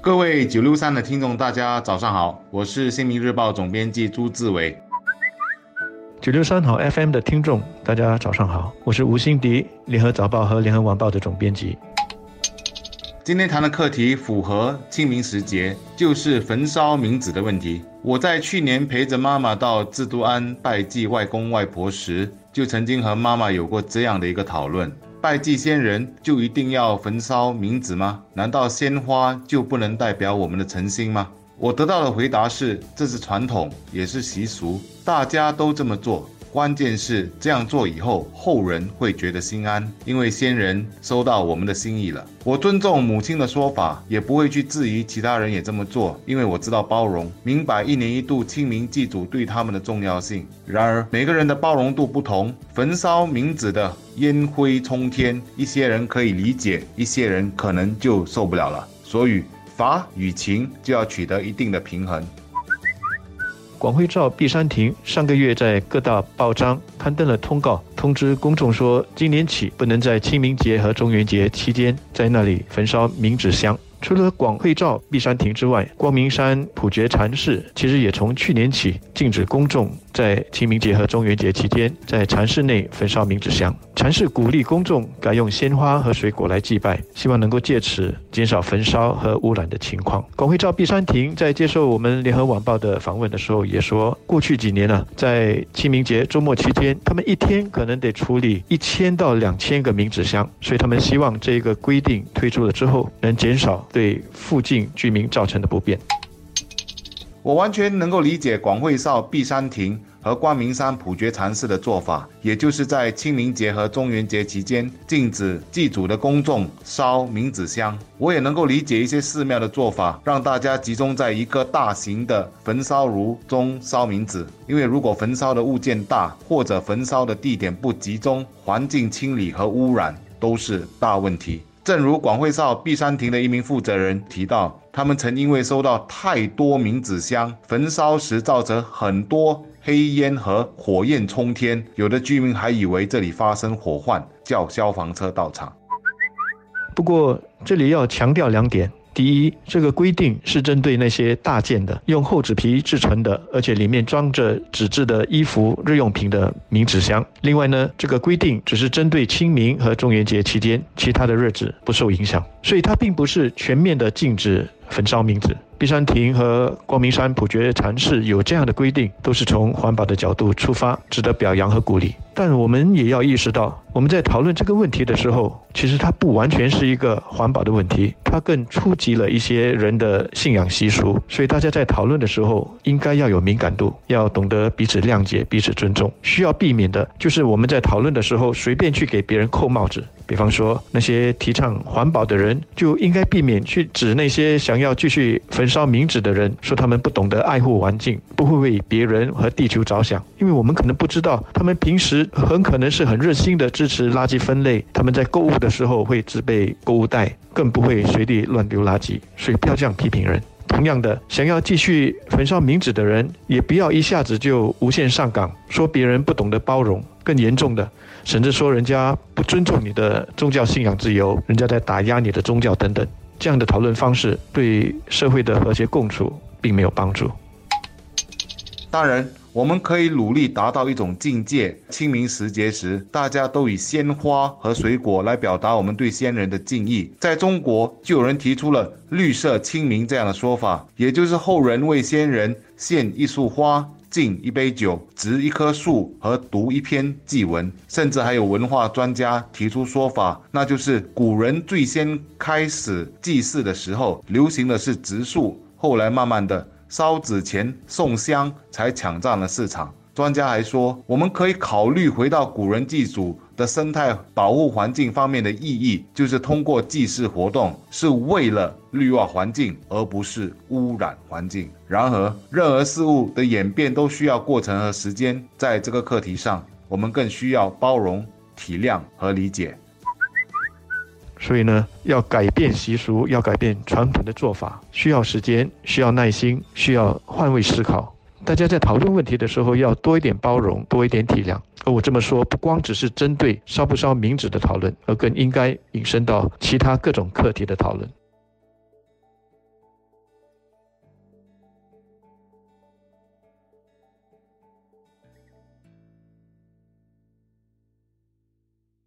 各位九六三的听众，大家早上好，我是《新民日报》总编辑朱志伟。九六三好 FM 的听众，大家早上好，我是吴欣迪，《联合早报》和《联合晚报》的总编辑。今天谈的课题符合清明时节，就是焚烧冥纸的问题。我在去年陪着妈妈到自都安拜祭外公外婆时，就曾经和妈妈有过这样的一个讨论。拜祭先人就一定要焚烧冥纸吗？难道鲜花就不能代表我们的诚心吗？我得到的回答是，这是传统，也是习俗，大家都这么做。关键是这样做以后，后人会觉得心安，因为先人收到我们的心意了。我尊重母亲的说法，也不会去质疑其他人也这么做，因为我知道包容，明白一年一度清明祭祖对他们的重要性。然而每个人的包容度不同，焚烧冥纸的烟灰冲天，一些人可以理解，一些人可能就受不了了。所以法与情就要取得一定的平衡。广汇照碧山亭上个月在各大报章刊登了通告，通知公众说，今年起不能在清明节和中元节期间在那里焚烧冥纸香。除了广汇照碧山亭之外，光明山普觉禅寺其实也从去年起禁止公众在清明节和中元节期间在禅寺内焚烧冥纸香。禅寺鼓励公众改用鲜花和水果来祭拜，希望能够借此减少焚烧和污染的情况。广汇照碧山亭在接受我们联合晚报的访问的时候也说，过去几年呢，在清明节周末期间，他们一天可能得处理一千到两千个冥纸箱，所以他们希望这个规定推出了之后，能减少对附近居民造成的不便。我完全能够理解广汇少碧山亭和光明山普觉禅寺的做法，也就是在清明节和中元节期间禁止祭祖的公众烧冥纸香。我也能够理解一些寺庙的做法，让大家集中在一个大型的焚烧炉中烧冥纸，因为如果焚烧的物件大，或者焚烧的地点不集中，环境清理和污染都是大问题。正如广惠少碧山亭的一名负责人提到，他们曾因为收到太多冥纸箱，焚烧时造成很多黑烟和火焰冲天，有的居民还以为这里发生火患，叫消防车到场。不过这里要强调两点。第一，这个规定是针对那些大件的、用厚纸皮制成的，而且里面装着纸质的衣服、日用品的冥纸箱。另外呢，这个规定只是针对清明和中元节期间，其他的日子不受影响，所以它并不是全面的禁止焚烧冥纸。碧山亭和光明山普觉禅寺有这样的规定，都是从环保的角度出发，值得表扬和鼓励。但我们也要意识到，我们在讨论这个问题的时候，其实它不完全是一个环保的问题，它更触及了一些人的信仰习俗。所以大家在讨论的时候，应该要有敏感度，要懂得彼此谅解、彼此尊重。需要避免的就是我们在讨论的时候，随便去给别人扣帽子。比方说，那些提倡环保的人，就应该避免去指那些想要继续焚烧冥纸的人，说他们不懂得爱护环境，不会为别人和地球着想。因为我们可能不知道，他们平时很可能是很热心的支持垃圾分类，他们在购物的时候会自备购物袋，更不会随地乱丢垃圾。所以不要这样批评人。同样的，想要继续焚烧冥纸的人，也不要一下子就无限上纲，说别人不懂得包容。更严重的。甚至说人家不尊重你的宗教信仰自由，人家在打压你的宗教等等，这样的讨论方式对社会的和谐共处并没有帮助。当然，我们可以努力达到一种境界：清明时节时，大家都以鲜花和水果来表达我们对先人的敬意。在中国，就有人提出了“绿色清明”这样的说法，也就是后人为先人献一束花。敬一杯酒，植一棵树和读一篇祭文，甚至还有文化专家提出说法，那就是古人最先开始祭祀的时候，流行的是植树，后来慢慢的烧纸钱、送香才抢占了市场。专家还说，我们可以考虑回到古人祭祖的生态保护环境方面的意义，就是通过祭祀活动是为了绿化环境，而不是污染环境。然而，任何事物的演变都需要过程和时间，在这个课题上，我们更需要包容、体谅和理解。所以呢，要改变习俗，要改变传统的做法，需要时间，需要耐心，需要换位思考。大家在讨论问题的时候，要多一点包容，多一点体谅。而我这么说，不光只是针对烧不烧冥纸的讨论，而更应该引申到其他各种课题的讨论。